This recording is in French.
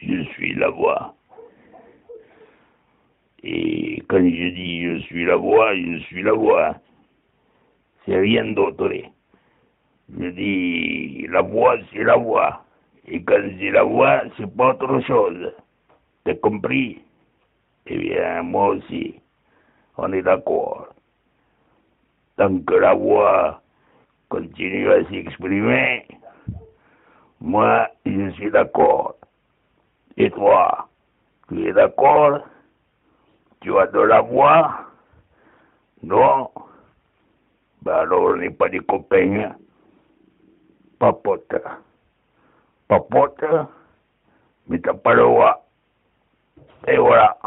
Je suis la voix. Et quand je dis je suis la voix, je suis la voix. C'est rien d'autre. Je dis la voix, c'est la voix. Et quand c'est la voix, c'est pas autre chose. T'as compris? Eh bien, moi aussi. On est d'accord. Tant que la voix continue à s'exprimer, moi, je suis d'accord. Et toi, tu es d'accord? Tu as de la voix? Non? Ben alors, on n'est pas des copains. Papote. Papote, mais t'as pas le droit. Et voilà.